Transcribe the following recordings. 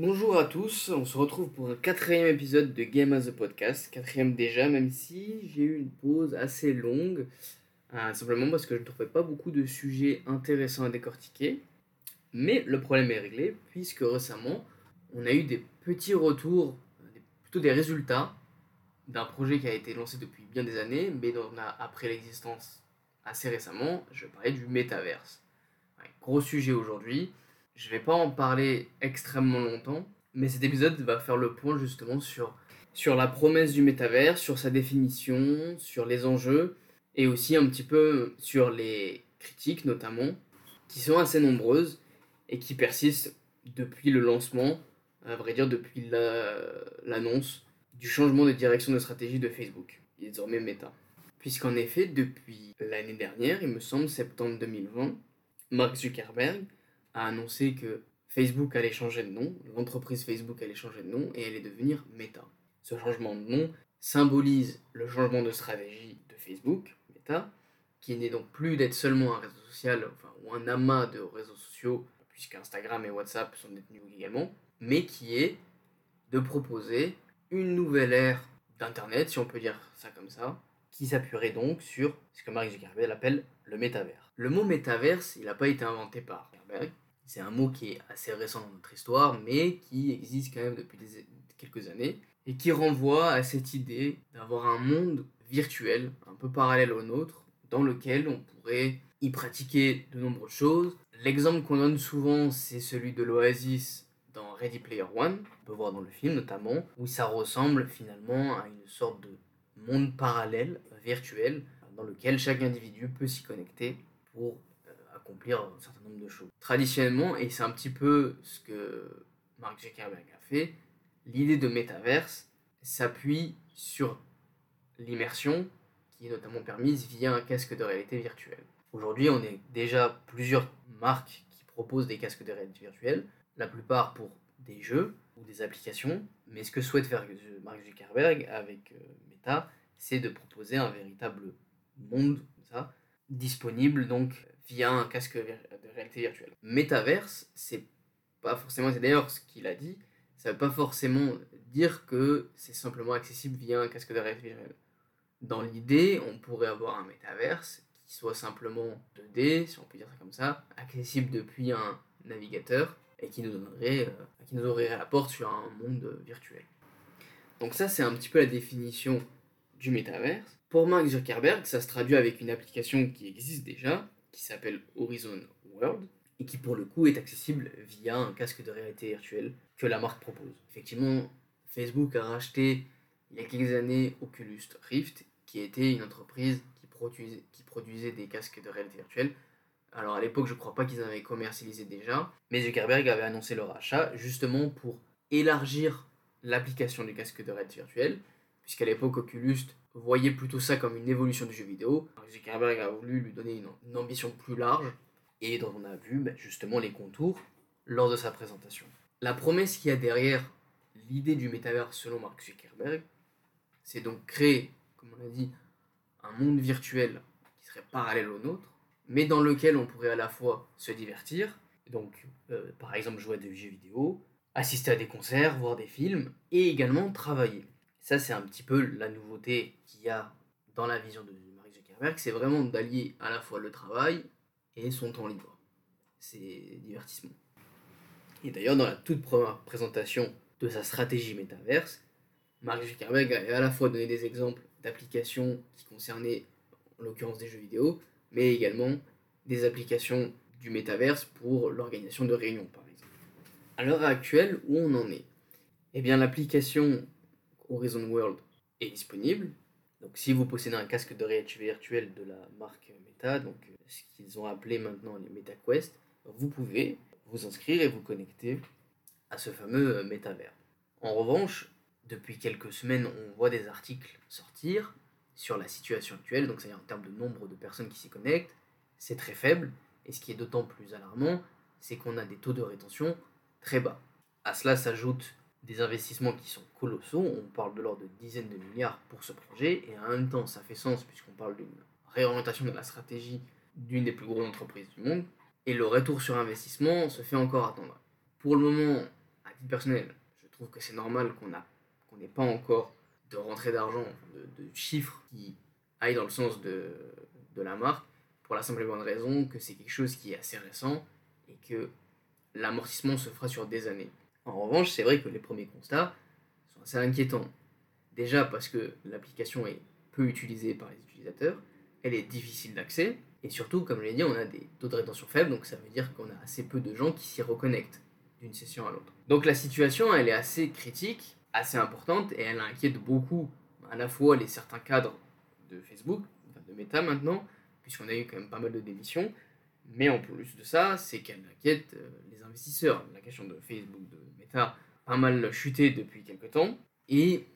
Bonjour à tous, on se retrouve pour un quatrième épisode de Game as a Podcast, quatrième déjà, même si j'ai eu une pause assez longue, euh, simplement parce que je ne trouvais pas beaucoup de sujets intéressants à décortiquer. Mais le problème est réglé, puisque récemment, on a eu des petits retours, plutôt des résultats d'un projet qui a été lancé depuis bien des années, mais dont on a appris l'existence assez récemment. Je parlais du métaverse. gros sujet aujourd'hui. Je vais pas en parler extrêmement longtemps, mais cet épisode va faire le point justement sur, sur la promesse du métaverse, sur sa définition, sur les enjeux, et aussi un petit peu sur les critiques notamment, qui sont assez nombreuses et qui persistent depuis le lancement, à vrai dire depuis l'annonce du changement de direction de stratégie de Facebook, désormais Meta. Puisqu'en effet, depuis l'année dernière, il me semble septembre 2020, Mark Zuckerberg a annoncé que Facebook allait changer de nom, l'entreprise Facebook allait changer de nom et allait devenir Meta. Ce changement de nom symbolise le changement de stratégie de Facebook, Meta, qui n'est donc plus d'être seulement un réseau social enfin, ou un amas de réseaux sociaux, puisqu'Instagram et WhatsApp sont détenus également, mais qui est de proposer une nouvelle ère d'Internet, si on peut dire ça comme ça, qui s'appuierait donc sur ce que Mark Zuckerberg appelle le métavers. Le mot métaverse, il n'a pas été inventé par Zuckerberg. C'est un mot qui est assez récent dans notre histoire, mais qui existe quand même depuis quelques années, et qui renvoie à cette idée d'avoir un monde virtuel, un peu parallèle au nôtre, dans lequel on pourrait y pratiquer de nombreuses choses. L'exemple qu'on donne souvent, c'est celui de l'Oasis dans Ready Player One, on peut voir dans le film notamment, où ça ressemble finalement à une sorte de monde parallèle, virtuel, dans lequel chaque individu peut s'y connecter euh, accomplir un certain nombre de choses. Traditionnellement, et c'est un petit peu ce que Mark Zuckerberg a fait, l'idée de métaverse s'appuie sur l'immersion qui est notamment permise via un casque de réalité virtuelle. Aujourd'hui, on est déjà plusieurs marques qui proposent des casques de réalité virtuelle la plupart pour des jeux ou des applications. Mais ce que souhaite faire Mark Zuckerberg avec euh, Meta, c'est de proposer un véritable monde ça, disponible donc via un casque de réalité virtuelle. Metaverse, c'est pas forcément, c'est d'ailleurs ce qu'il a dit, ça veut pas forcément dire que c'est simplement accessible via un casque de réalité virtuelle. Dans l'idée, on pourrait avoir un métaverse qui soit simplement 2D, si on peut dire ça comme ça, accessible depuis un navigateur et qui nous donnerait, euh, qui nous ouvrirait la porte sur un monde virtuel. Donc ça, c'est un petit peu la définition du métaverse. Pour Mark Zuckerberg, ça se traduit avec une application qui existe déjà, qui s'appelle Horizon World, et qui pour le coup est accessible via un casque de réalité virtuelle que la marque propose. Effectivement, Facebook a racheté il y a quelques années Oculus Rift, qui était une entreprise qui produisait, des casques de réalité virtuelle alors à l'époque, je ne crois pas qu'ils avaient commercialisé déjà, mais Zuckerberg avait annoncé leur achat justement pour élargir l'application du casque de réalité virtuelle, puisqu'à l'époque Oculus voyait plutôt ça comme une évolution du jeu vidéo. Zuckerberg a voulu lui donner une, ambition plus large, et dont on a vu ben, justement les contours lors de sa présentation. La promesse qu'il y a derrière l'idée du métavers selon Mark Zuckerberg, c'est donc créer, comme on a dit, un monde virtuel qui serait parallèle au nôtre, mais dans lequel on pourrait à la fois se divertir, donc euh, par exemple jouer à des jeux vidéo, assister à des concerts, voir des films, et également travailler. Ça, c'est un petit peu la nouveauté qu'il y a dans la vision de Mark Zuckerberg, c'est vraiment d'allier à la fois le travail et son temps libre. C'est divertissement. Et d'ailleurs, dans la toute première présentation de sa stratégie métaverse, Mark Zuckerberg a à la fois donné des exemples d'applications qui concernaient, en l'occurrence des jeux vidéo, mais également des applications du métaverse pour l'organisation de réunions, par exemple. À l'heure actuelle, où on en est? Eh bien, l'application Horizon World est disponible. Donc, si vous possédez un casque de réalité virtuelle de la marque Meta, donc euh, ce qu'ils ont appelé maintenant les MetaQuest, vous pouvez vous inscrire et vous connecter à ce fameux euh, métavers. En revanche, depuis quelques semaines, on voit des articles sortir sur la situation actuelle, donc c'est-à-dire en termes de nombre de personnes qui s'y connectent, c'est très faible. Et ce qui est d'autant plus alarmant, c'est qu'on a des taux de rétention très bas. À cela s'ajoutent des investissements qui sont colossaux, on parle de l'ordre de dizaines de milliards pour ce projet, et en même temps ça fait sens puisqu'on parle d'une réorientation de la stratégie d'une des plus grosses entreprises du monde, et le retour sur investissement se fait encore attendre. Pour le moment, à titre personnel, je trouve que c'est normal qu'on qu'on n'ait pas encore de rentrée d'argent, de, de, chiffres qui aillent dans le sens de, de la marque, pour la simple et bonne raison que c'est quelque chose qui est assez récent et que l'amortissement se fera sur des années. En revanche, c'est vrai que les premiers constats sont assez inquiétants. Déjà parce que l'application est peu utilisée par les utilisateurs, elle est difficile d'accès, et surtout, comme je l'ai dit, on a des taux de rétention faibles, donc ça veut dire qu'on a assez peu de gens qui s'y reconnectent d'une session à l'autre. Donc la situation, elle est assez critique, assez importante, et elle inquiète beaucoup à la fois les certains cadres de Facebook, de Meta maintenant, puisqu'on a eu quand même pas mal de démissions. Mais en plus de ça, c'est qu'elle inquiète euh, les investisseurs. La question de Facebook, de Meta, pas mal chuté depuis quelques temps. Et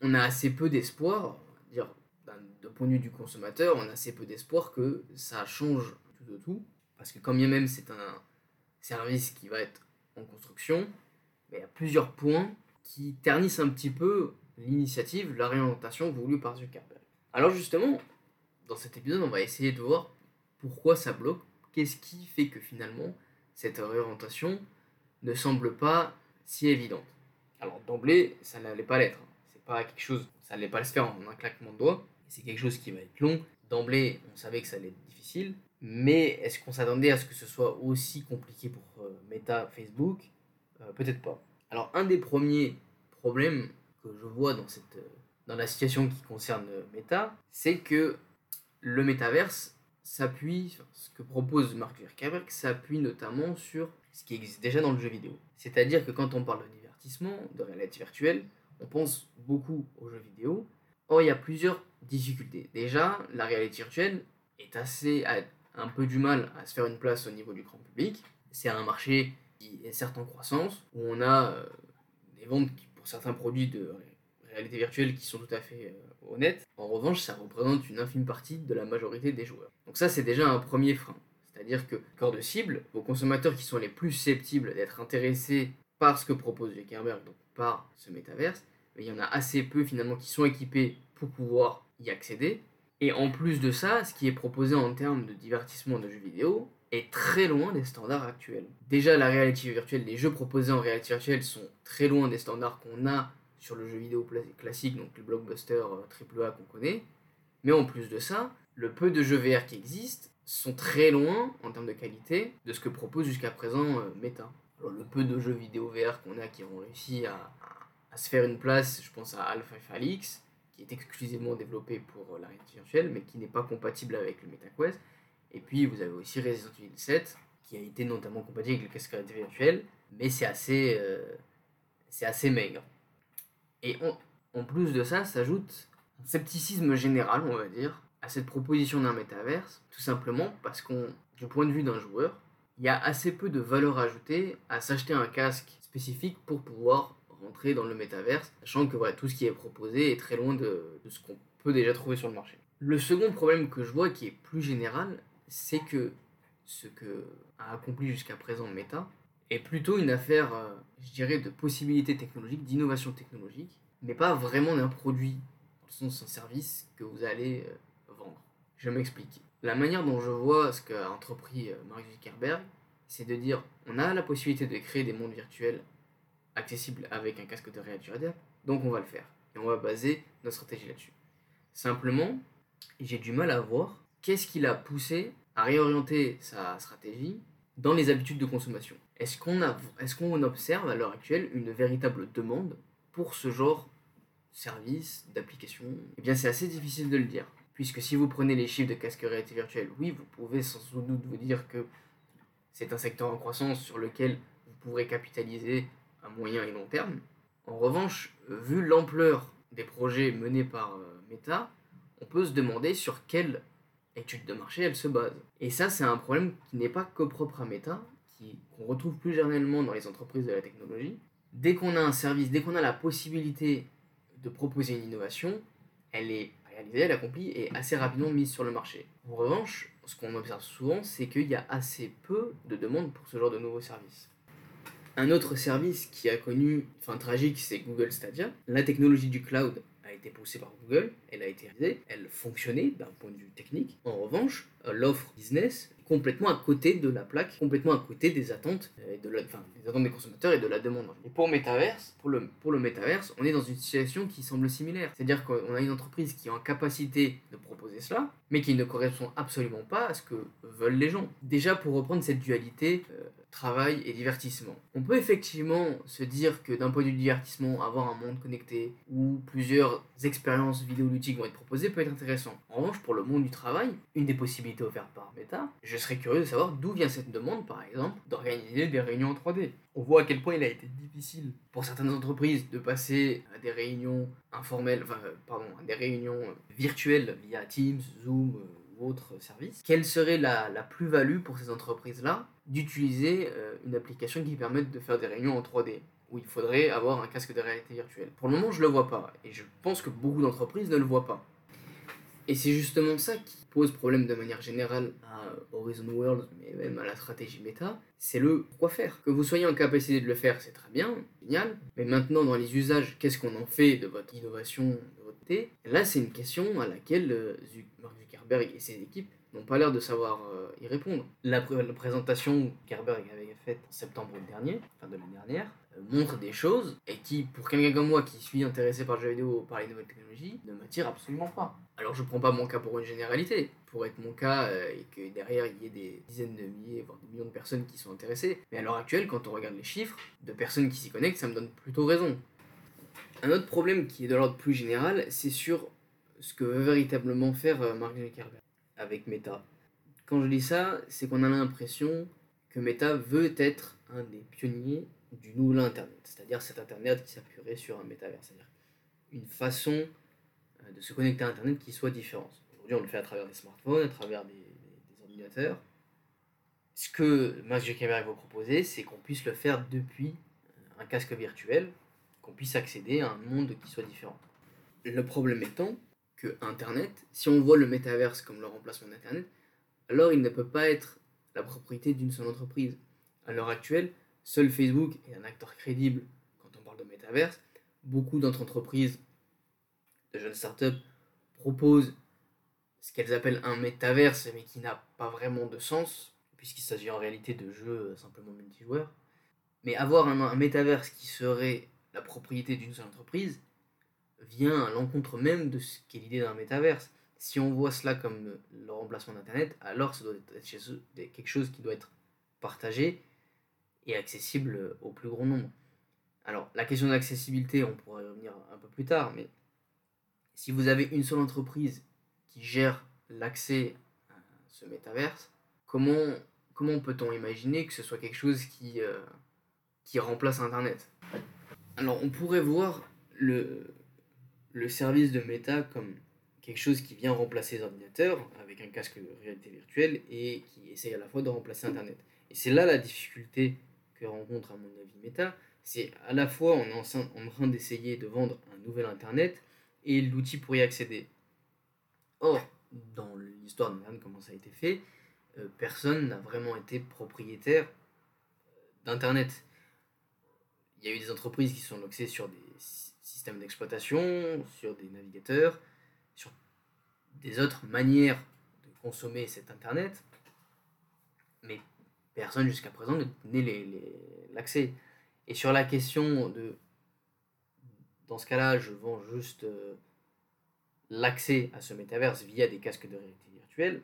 on a assez peu d'espoir, dire d'un point de vue du consommateur, on a assez peu d'espoir que ça change tout de tout. Parce que quand bien même c'est un service qui va être en construction, il y a plusieurs points qui ternissent un petit peu l'initiative, la réorientation voulue par Zuckerberg. Alors justement, dans cet épisode, on va essayer de voir pourquoi ça bloque, qu'est-ce qui fait que finalement cette réorientation ne semble pas si évidente? Alors d'emblée, ça n'allait pas l'être. C'est pas quelque chose, ça n'allait pas le faire en un claquement de doigts. C'est quelque chose qui va être long. D'emblée, on savait que ça allait être difficile. Mais est-ce qu'on s'attendait à ce que ce soit aussi compliqué pour euh, Meta, Facebook? Euh, Peut-être pas. Alors un des premiers problèmes que je vois dans, cette, euh, dans la situation qui concerne Meta, c'est que le métaverse s'appuie, ce que propose Mark Zuckerberg s'appuie notamment sur ce qui existe déjà dans le jeu vidéo. C'est-à-dire que quand on parle de divertissement, de réalité virtuelle, on pense beaucoup aux jeux vidéo. Or, il y a plusieurs difficultés. Déjà, la réalité virtuelle est assez a un peu du mal à se faire une place au niveau du grand public. C'est un marché qui est certes en croissance, où on a euh, des ventes pour certains produits de réalité qui sont tout à fait euh, honnête. En revanche, ça représente une infime partie de la majorité des joueurs. Donc ça, c'est déjà un premier frein. C'est-à-dire que, corps de cible, vos consommateurs qui sont les plus susceptibles d'être intéressés par ce que propose Zuckerberg, donc par ce métaverse, il y en a assez peu finalement qui sont équipés pour pouvoir y accéder. Et en plus de ça, ce qui est proposé en termes de divertissement de jeux vidéo est très loin des standards actuels. Déjà, la réalité virtuelle, les jeux proposés en réalité virtuelle sont très loin des standards qu'on a sur le jeu vidéo classique, donc le blockbuster AAA euh, qu'on connaît. Mais en plus de ça, le peu de jeux VR qui existent sont très loin en termes de qualité de ce que propose jusqu'à présent euh, Meta. Alors, le peu de jeux vidéo VR qu'on a qui ont réussi à, se faire une place, je pense à Alpha Alix, qui est exclusivement développé pour euh, la réalité virtuelle, mais qui n'est pas compatible avec le MetaQuest. Et puis vous avez aussi Resident Evil 7, qui a été notamment compatible avec le casque virtuelle, mais c'est assez, c'est assez maigre. Et en plus de ça, s'ajoute un scepticisme général, on va dire, à cette proposition d'un métaverse, tout simplement parce qu'on, du point de vue d'un joueur, il y a assez peu de valeur ajoutée à s'acheter un casque spécifique pour pouvoir rentrer dans le métaverse, sachant que tout ce qui est proposé est très loin de, ce qu'on peut déjà trouver sur le marché. Le second problème que je vois, qui est plus général, c'est que ce que a accompli jusqu'à présent Meta, est plutôt une affaire, euh, je dirais, de possibilités technologiques, d'innovation technologique, mais pas vraiment d'un produit, dans le sens d'un service que vous allez euh, vendre. Je m'explique. La manière dont je vois ce qu'a entrepris euh, Mark Zuckerberg, c'est de dire on a la possibilité de créer des mondes virtuels accessibles avec un casque de réalité virtuelle, donc on va le faire. Et on va baser notre stratégie là-dessus. Simplement, j'ai du mal à voir qu'est-ce qui l'a poussé à réorienter sa stratégie dans les habitudes de consommation. Est-ce qu'on observe à l'heure actuelle une véritable demande pour ce genre de service, d'application? Eh bien, c'est assez difficile de le dire. Puisque si vous prenez les chiffres de casque réalité virtuelle, oui, vous pouvez sans doute vous dire que c'est un secteur en croissance sur lequel vous pourrez capitaliser à moyen et long terme. En revanche, vu l'ampleur des projets menés par euh, Meta, on peut se demander sur quelle étude de marché elle se base. Et ça, c'est un problème qui n'est pas que propre à Meta, qu'on retrouve plus généralement dans les entreprises de la technologie. Dès qu'on a un service, dès qu'on a la possibilité de proposer une innovation, elle est réalisée, elle accomplie et assez rapidement mise sur le marché. En revanche, ce qu'on observe souvent, c'est qu'il y a assez peu de demandes pour ce genre de nouveaux services. Un autre service qui a connu fin tragique, c'est Google Stadia. La technologie du cloud été poussée par Google, elle a été réalisée, elle fonctionnait d'un point de vue technique. En revanche, l'offre business complètement à côté de la plaque, complètement à côté des attentes, euh, de la, enfin, des attentes des consommateurs et de la demande. Et pour Metaverse, pour le, pour le Metaverse, on est dans une situation qui semble similaire. C'est-à-dire qu'on a une entreprise qui est en capacité de proposer cela, mais qui ne correspond absolument pas à ce que veulent les gens. Déjà, pour reprendre cette dualité euh, travail et divertissement. On peut effectivement se dire que d'un point de vue divertissement, avoir un monde connecté où plusieurs expériences vidéoludiques vont être proposées peut être intéressant. En revanche, pour le monde du travail, une des possibilités offertes par Meta, je serais curieux de savoir d'où vient cette demande, par exemple, d'organiser des réunions en 3D. On voit à quel point il a été difficile pour certaines entreprises de passer à des réunions informelles, enfin, euh, pardon, à des réunions virtuelles via Teams, Zoom, autre service, quelle serait la, plus-value pour ces entreprises-là d'utiliser euh, une application qui permette de faire des réunions en 3D où il faudrait avoir un casque de réalité virtuelle? Pour le moment, je le vois pas et je pense que beaucoup d'entreprises ne le voient pas. Et c'est justement ça qui pose problème de manière générale à Horizon World, mais même à la stratégie méta, c'est le quoi faire. Que vous soyez en capacité de le faire, c'est très bien, génial, mais maintenant dans les usages, qu'est-ce qu'on en fait de votre innovation, de votre thé Là, c'est une question à laquelle euh, Mark Zuckerberg et ses équipes n'ont pas l'air de savoir euh, y répondre. La, présentation que Zuckerberg avait faite en septembre dernier, enfin de l'année dernière, euh, montre des choses et qui, pour quelqu'un comme moi qui suis intéressé par le jeu vidéo, par les nouvelles technologies, ne m'attire absolument pas. Alors je prends pas mon cas pour une généralité, pour être mon cas euh, et que derrière il y ait des dizaines de milliers, voire des millions de personnes qui sont intéressées. Mais à l'heure actuelle, quand on regarde les chiffres de personnes qui s'y connectent, ça me donne plutôt raison. Un autre problème qui est de l'ordre plus général, c'est sur ce que veut véritablement faire Mark Zuckerberg avec Meta. Quand je dis ça, c'est qu'on a l'impression que Meta veut être un des pionniers du nouvel Internet, c'est-à-dire cet Internet qui s'appuierait sur un métavers, c'est-à-dire une façon euh, de se connecter à Internet qui soit différente. Aujourd'hui, on le fait à travers des smartphones, à travers des, ordinateurs. Ce que Mark Zuckerberg va proposer, c'est qu'on puisse le faire depuis un casque virtuel, qu'on puisse accéder à un monde qui soit différent. Le problème étant que Internet, si on voit le métaverse comme le remplacement d'Internet, alors il ne peut pas être la propriété d'une seule entreprise. À l'heure actuelle, seul Facebook est un acteur crédible quand on parle de métaverse. Beaucoup d'autres entreprises, de jeunes startups, proposent ce qu'elles appellent un métaverse, mais qui n'a pas vraiment de sens, puisqu'il s'agit en réalité de jeux simplement multijoueurs. Mais avoir un, un métaverse qui serait la propriété d'une seule entreprise, vient à l'encontre même de ce qu'est l'idée d'un métaverse. Si on voit cela comme le remplacement d'Internet, alors ça doit être quelque chose qui doit être partagé et accessible au plus grand nombre. Alors, la question d'accessibilité, on pourra y revenir un peu plus tard, mais si vous avez une seule entreprise qui gère l'accès à ce métaverse, comment, comment peut-on imaginer que ce soit quelque chose qui, euh, qui remplace Internet? Alors, on pourrait voir le, le service de Meta comme quelque chose qui vient remplacer les ordinateurs avec un casque de réalité virtuelle et qui essaye à la fois de remplacer Internet. Et c'est là la difficulté que rencontre à mon avis Meta, c'est à la fois on est en train d'essayer de vendre un nouvel Internet et l'outil pour y accéder. Or, dans l'histoire de comment ça a été fait, euh, personne n'a vraiment été propriétaire euh, d'Internet. Il y a eu des entreprises qui sont lancées sur des système d'exploitation, sur des navigateurs, sur des autres manières de consommer cet Internet, mais personne jusqu'à présent ne l'accès. Et sur la question de, dans ce cas-là, je vends juste euh, l'accès à ce métaverse via des casques de réalité virtuelle,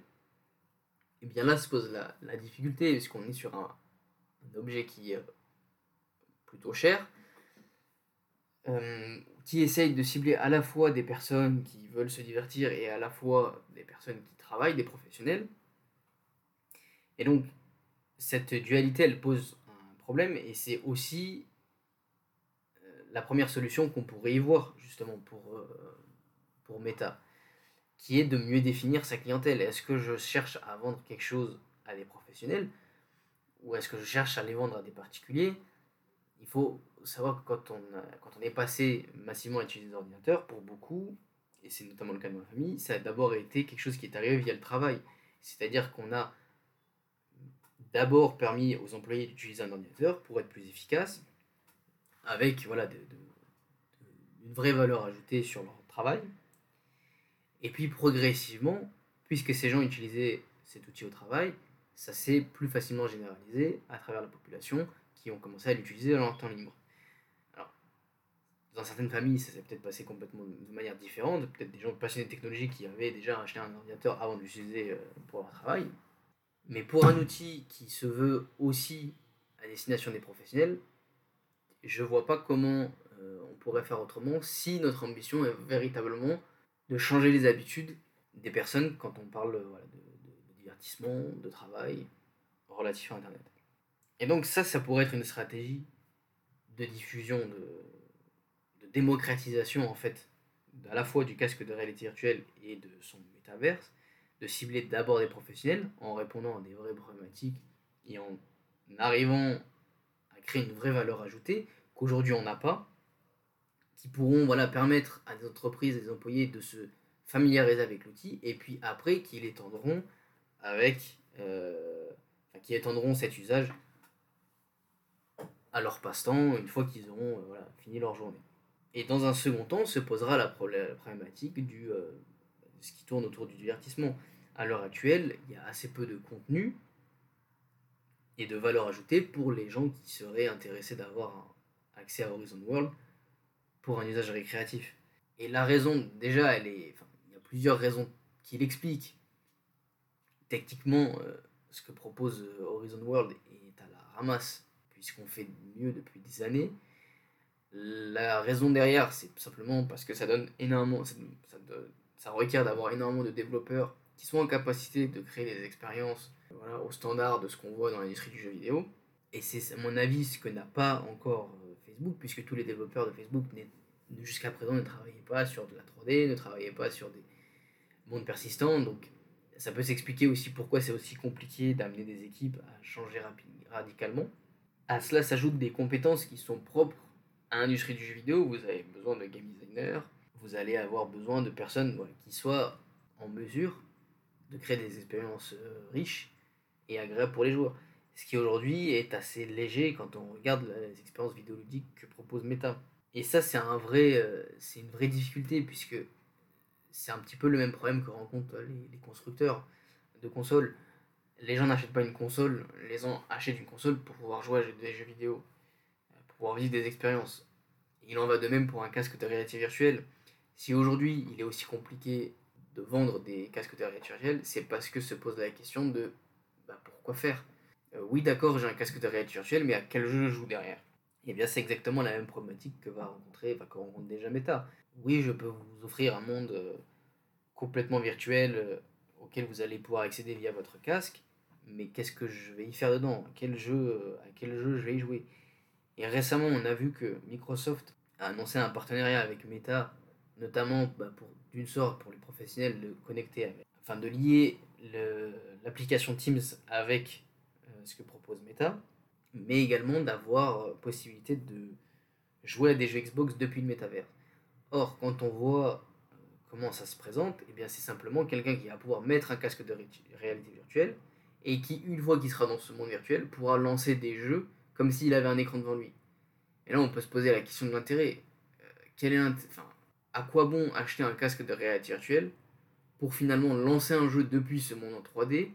et eh bien là se pose la, difficulté, puisqu'on est sur un, un objet qui est plutôt cher, euh, qui essaye de cibler à la fois des personnes qui veulent se divertir et à la fois des personnes qui travaillent, des professionnels. Et donc, cette dualité, elle pose un problème et c'est aussi euh, la première solution qu'on pourrait y voir justement pour, euh, pour Meta, qui est de mieux définir sa clientèle. Est-ce que je cherche à vendre quelque chose à des professionnels ou est-ce que je cherche à les vendre à des particuliers? Il faut savoir que quand on, quand on est passé massivement à utiliser des ordinateurs, pour beaucoup, et c'est notamment le cas de ma famille, ça a d'abord été quelque chose qui est arrivé via le travail. C'est-à-dire qu'on a d'abord permis aux employés d'utiliser un ordinateur pour être plus efficaces, avec voilà, une vraie valeur ajoutée sur leur travail. Et puis progressivement, puisque ces gens utilisaient cet outil au travail, ça s'est plus facilement généralisé à travers la population qui ont commencé à l'utiliser dans leur temps libre. Dans certaines familles, ça s'est peut-être passé complètement de manière différente. Peut-être des gens passionnés de technologie qui avaient déjà acheté un ordinateur avant de l'utiliser euh, pour leur travail. Mais pour un outil qui se veut aussi à destination des professionnels, je vois pas comment euh, on pourrait faire autrement si notre ambition est véritablement de changer les habitudes des personnes quand on parle de, divertissement, de travail relatif à Internet. Et donc ça, ça pourrait être une stratégie de diffusion, de, de démocratisation en fait, à la fois du casque de réalité virtuelle et de son métaverse, de cibler d'abord des professionnels en répondant à des vraies problématiques et en arrivant à créer une vraie valeur ajoutée qu'aujourd'hui on n'a pas, qui pourront voilà, permettre à des entreprises, des employés de se familiariser avec l'outil et puis après qui l'étendront avec euh, qui étendront cet usage à leur passe-temps une fois qu'ils auront euh, voilà, fini leur journée. Et dans un second temps se posera la, problématique du euh, ce qui tourne autour du divertissement. À l'heure actuelle, il y a assez peu de contenu et de valeur ajoutée pour les gens qui seraient intéressés d'avoir accès à Horizon World pour un usage récréatif. Et la raison, déjà, elle est, il y a plusieurs raisons qui l'expliquent. Techniquement, euh, ce que propose euh, Horizon World est à la ramasse, puisqu'on fait mieux depuis des années. La raison derrière, c'est simplement parce que ça donne énormément, ça, ça requiert d'avoir énormément de développeurs qui sont en capacité de créer des expériences voilà, au standard de ce qu'on voit dans l'industrie du jeu vidéo. Et c'est à mon avis ce que n'a pas encore euh, Facebook, puisque tous les développeurs de Facebook jusqu'à présent ne travaillaient pas sur de la 3D, ne travaillaient pas sur des mondes persistants. Donc ça peut s'expliquer aussi pourquoi c'est aussi compliqué d'amener des équipes à changer radicalement. À cela s'ajoutent des compétences qui sont propres à l'industrie du jeu vidéo. Vous avez besoin de game designers, vous allez avoir besoin de personnes qui soient en mesure de créer des expériences euh, riches et agréables pour les joueurs. Ce qui aujourd'hui est assez léger quand on regarde les expériences vidéoludiques que propose Meta. Et ça, c'est un vrai, euh, une vraie difficulté puisque c'est un petit peu le même problème que rencontrent les, constructeurs de consoles. Les gens n'achètent pas une console, les gens achètent une console pour pouvoir jouer à des jeux vidéo, pouvoir vivre des expériences. Il en va de même pour un casque de réalité virtuelle. Si aujourd'hui il est aussi compliqué de vendre des casques de réalité virtuelle, c'est parce que se pose la question de bah, pourquoi faire? Euh, Oui, d'accord, j'ai un casque de réalité virtuelle, mais à quel jeu je joue derrière? Eh bien, c'est exactement la même problématique que va rencontrer, enfin, rencontre déjà Meta. Oui, je peux vous offrir un monde euh, complètement virtuel euh, auquel vous allez pouvoir accéder via votre casque, mais qu'est-ce que je vais y faire dedans? Quel, jeu, à quel jeu je vais y jouer? Et récemment, on a vu que Microsoft a annoncé un partenariat avec Meta, notamment bah, pour d'une sorte pour les professionnels de connecter avec, enfin de lier l'application Teams avec euh, ce que propose Meta, mais également d'avoir euh, possibilité de jouer à des jeux Xbox depuis le métavers. Or, quand on voit euh, comment ça se présente, eh bien c'est simplement quelqu'un qui va pouvoir mettre un casque de réalité virtuelle et qui, une fois qu'il sera dans ce monde virtuel, pourra lancer des jeux comme s'il avait un écran devant lui. Et là, on peut se poser la question de l'intérêt. quel est enfin, à quoi bon acheter un casque de réalité virtuelle pour finalement lancer un jeu depuis ce monde en 3D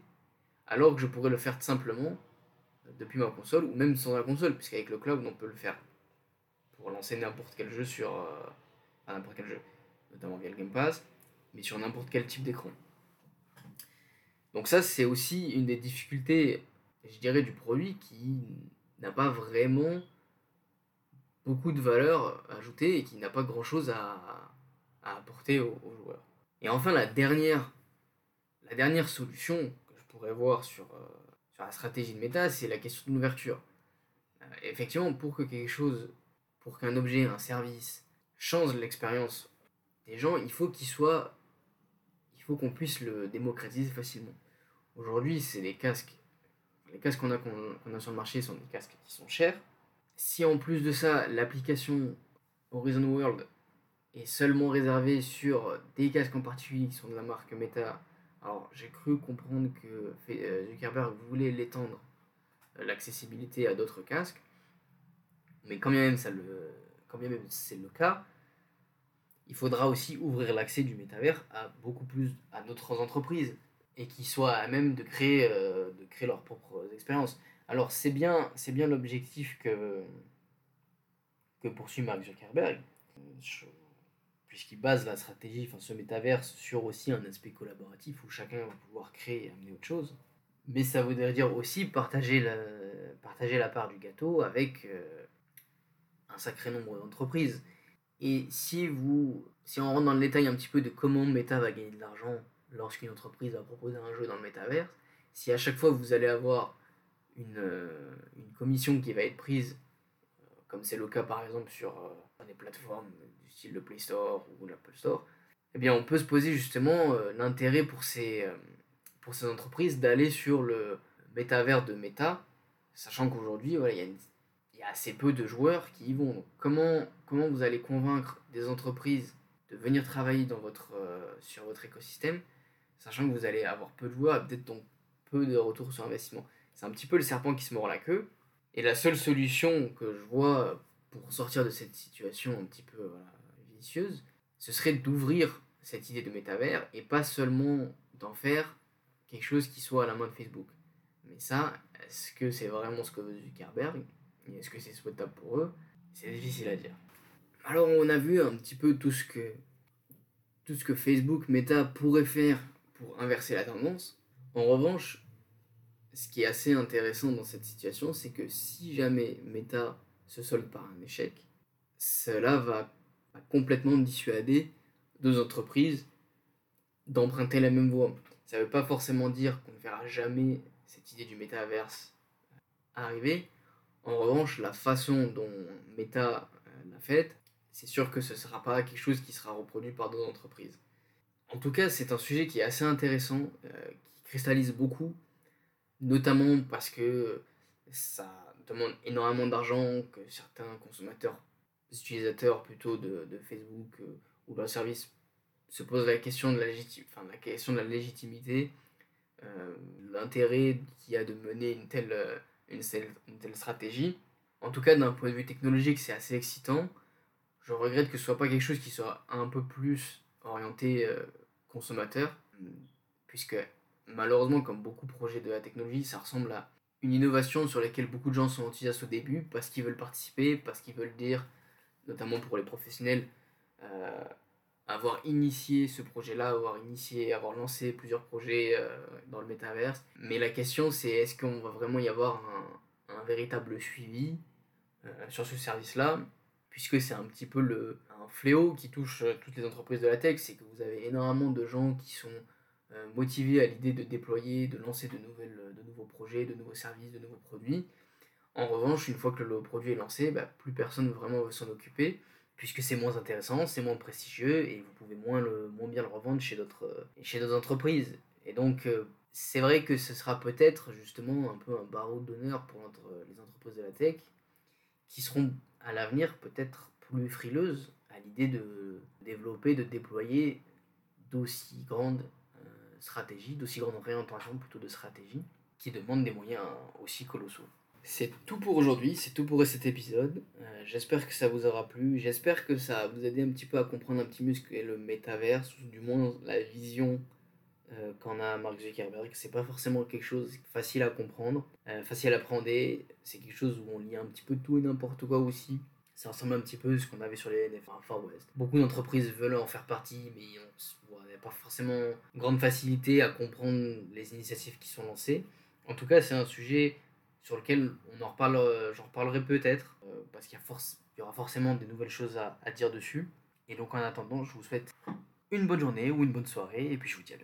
alors que je pourrais le faire simplement depuis ma console ou même sans la console puisqu'avec le cloud on peut le faire pour lancer n'importe quel jeu sur euh, n'importe quel jeu notamment via le Game Pass mais sur n'importe quel type d'écran donc ça c'est aussi une des difficultés je dirais du produit qui n'a pas vraiment beaucoup de valeur ajoutée et qui n'a pas grand chose à, à apporter aux, joueurs. Et enfin, la dernière, la dernière solution que je pourrais voir sur, euh, sur la stratégie de méta, c'est la question de l'ouverture. Euh, effectivement, pour que quelque chose, pour qu'un objet, un service, change l'expérience des gens, il faut qu'il soit. Il faut qu'on puisse le démocratiser facilement. Aujourd'hui, c'est les casques. Les casques qu'on a, qu'on a sur le marché sont des casques qui sont chers. Si en plus de ça, l'application Horizon World est seulement réservé sur des casques en particulier qui sont de la marque Meta. Alors j'ai cru comprendre que euh, Zuckerberg voulait l'étendre euh, l'accessibilité à d'autres casques, mais quand bien même ça le, quand bien même c'est le cas, il faudra aussi ouvrir l'accès du métavers à beaucoup plus à d'autres entreprises. Et qui soient à même de créer, euh, de créer leurs propres expériences. Alors c'est bien, c'est bien l'objectif que, que poursuit Mark Zuckerberg, puisqu'il base la stratégie, enfin ce métaverse, sur aussi un aspect collaboratif où chacun va pouvoir créer et amener autre chose. Mais ça voudrait dire aussi partager la, partager la part du gâteau avec euh, un sacré nombre d'entreprises. Et si, vous, si on rentre dans le détail un petit peu de comment Meta va gagner de l'argent lorsqu'une entreprise va proposer un jeu dans le métaverse, si à chaque fois vous allez avoir une, euh, commission qui va être prise, euh, comme c'est le cas par exemple sur des plateformes du style le Play Store ou l'Apple Store, eh bien on peut se poser justement l'intérêt pour ces, entreprises d'aller sur le métavers de Meta, sachant qu'aujourd'hui, il y, a assez peu de joueurs qui y vont. comment, comment vous allez convaincre des entreprises de venir travailler dans votre, euh, sur votre écosystème, sachant que vous allez avoir peu de joueurs peut-être donc peu de retour sur investissement C'est un petit peu le serpent qui se mord la queue. Et la seule solution que je vois pour sortir de cette situation un petit peu vicieuse, ce serait d'ouvrir cette idée de métavers et pas seulement d'en faire quelque chose qui soit à la main de Facebook. Mais ça, est-ce que c'est vraiment ce que veut Zuckerberg? Est-ce que c'est souhaitable pour eux? C'est difficile à dire. Alors on a vu un petit peu tout ce que tout ce que Facebook, Meta pourrait faire pour inverser la tendance. En revanche, ce qui est assez intéressant dans cette situation, c'est que si jamais Meta se solde par un échec, cela va, complètement dissuader deux entreprises d'emprunter la même voie. Ça ne veut pas forcément dire qu'on ne verra jamais cette idée du métaverse arriver. En revanche, la façon dont Meta euh, l'a faite, c'est sûr que ce ne sera pas quelque chose qui sera reproduit par d'autres entreprises. En tout cas, c'est un sujet qui est assez intéressant, euh, qui cristallise beaucoup, notamment parce que ça demande énormément d'argent, que certains consommateurs, utilisateurs plutôt de, Facebook euh, ou de service se pose la question de la, enfin, la, question de la légitimité, euh, l'intérêt qu'il y a de mener une telle, une, une telle stratégie. En tout cas, d'un point de vue technologique, c'est assez excitant. Je regrette que ce soit pas quelque chose qui soit un peu plus orienté euh, consommateur, puisque malheureusement, comme beaucoup de projets de la technologie, ça ressemble à une innovation sur laquelle beaucoup de gens sont enthousiastes au début, parce qu'ils veulent participer, parce qu'ils veulent dire, notamment pour les professionnels, avoir initié ce projet-là, avoir initié, avoir lancé plusieurs projets euh, dans le métaverse. Mais la question, c'est est-ce qu'on va vraiment y avoir un, un véritable suivi euh, sur ce service-là? Puisque c'est un petit peu le, un fléau qui touche euh, toutes les entreprises de la tech, c'est que vous avez énormément de gens qui sont motivés à l'idée de déployer, de lancer de, nouvelles, de nouveaux projets, de nouveaux services, de nouveaux produits. En revanche, une fois que le produit est lancé, bah, plus personne vraiment veut s'en occuper puisque c'est moins intéressant, c'est moins prestigieux et vous pouvez moins, le, moins bien le revendre chez d'autres entreprises. Et donc, euh, c'est vrai que ce sera peut-être justement un peu un barreau d'honneur pour les entreprises de la tech qui seront à l'avenir peut-être plus frileuses à l'idée de développer, de déployer d'aussi grandes euh, stratégies, d'aussi grandes orientations plutôt de stratégies qui demandent des moyens aussi colossaux. C'est tout pour aujourd'hui, c'est tout pour cet épisode. Euh, j'espère que ça vous aura plu, j'espère que ça vous aidé un petit peu à comprendre un petit peu ce qu'est le métaverse, ou du moins la vision euh, qu'en a Mark Zuckerberg. C'est pas forcément quelque chose facile à comprendre, euh, facile à apprendre, c'est quelque chose où on lit un petit peu tout et n'importe quoi aussi. Ça ressemble un petit peu à ce qu'on avait sur les NF Far West. Beaucoup d'entreprises veulent en faire partie, mais on n'a pas forcément grande facilité à comprendre les initiatives qui sont lancées. En tout cas, c'est un sujet sur lequel on en reparle, euh, j'en reparlerai peut-être, euh, parce qu'il y aura forcément des nouvelles choses à, à dire dessus. Et donc en attendant, je vous souhaite une bonne journée ou une bonne soirée, et puis je vous dis à bientôt.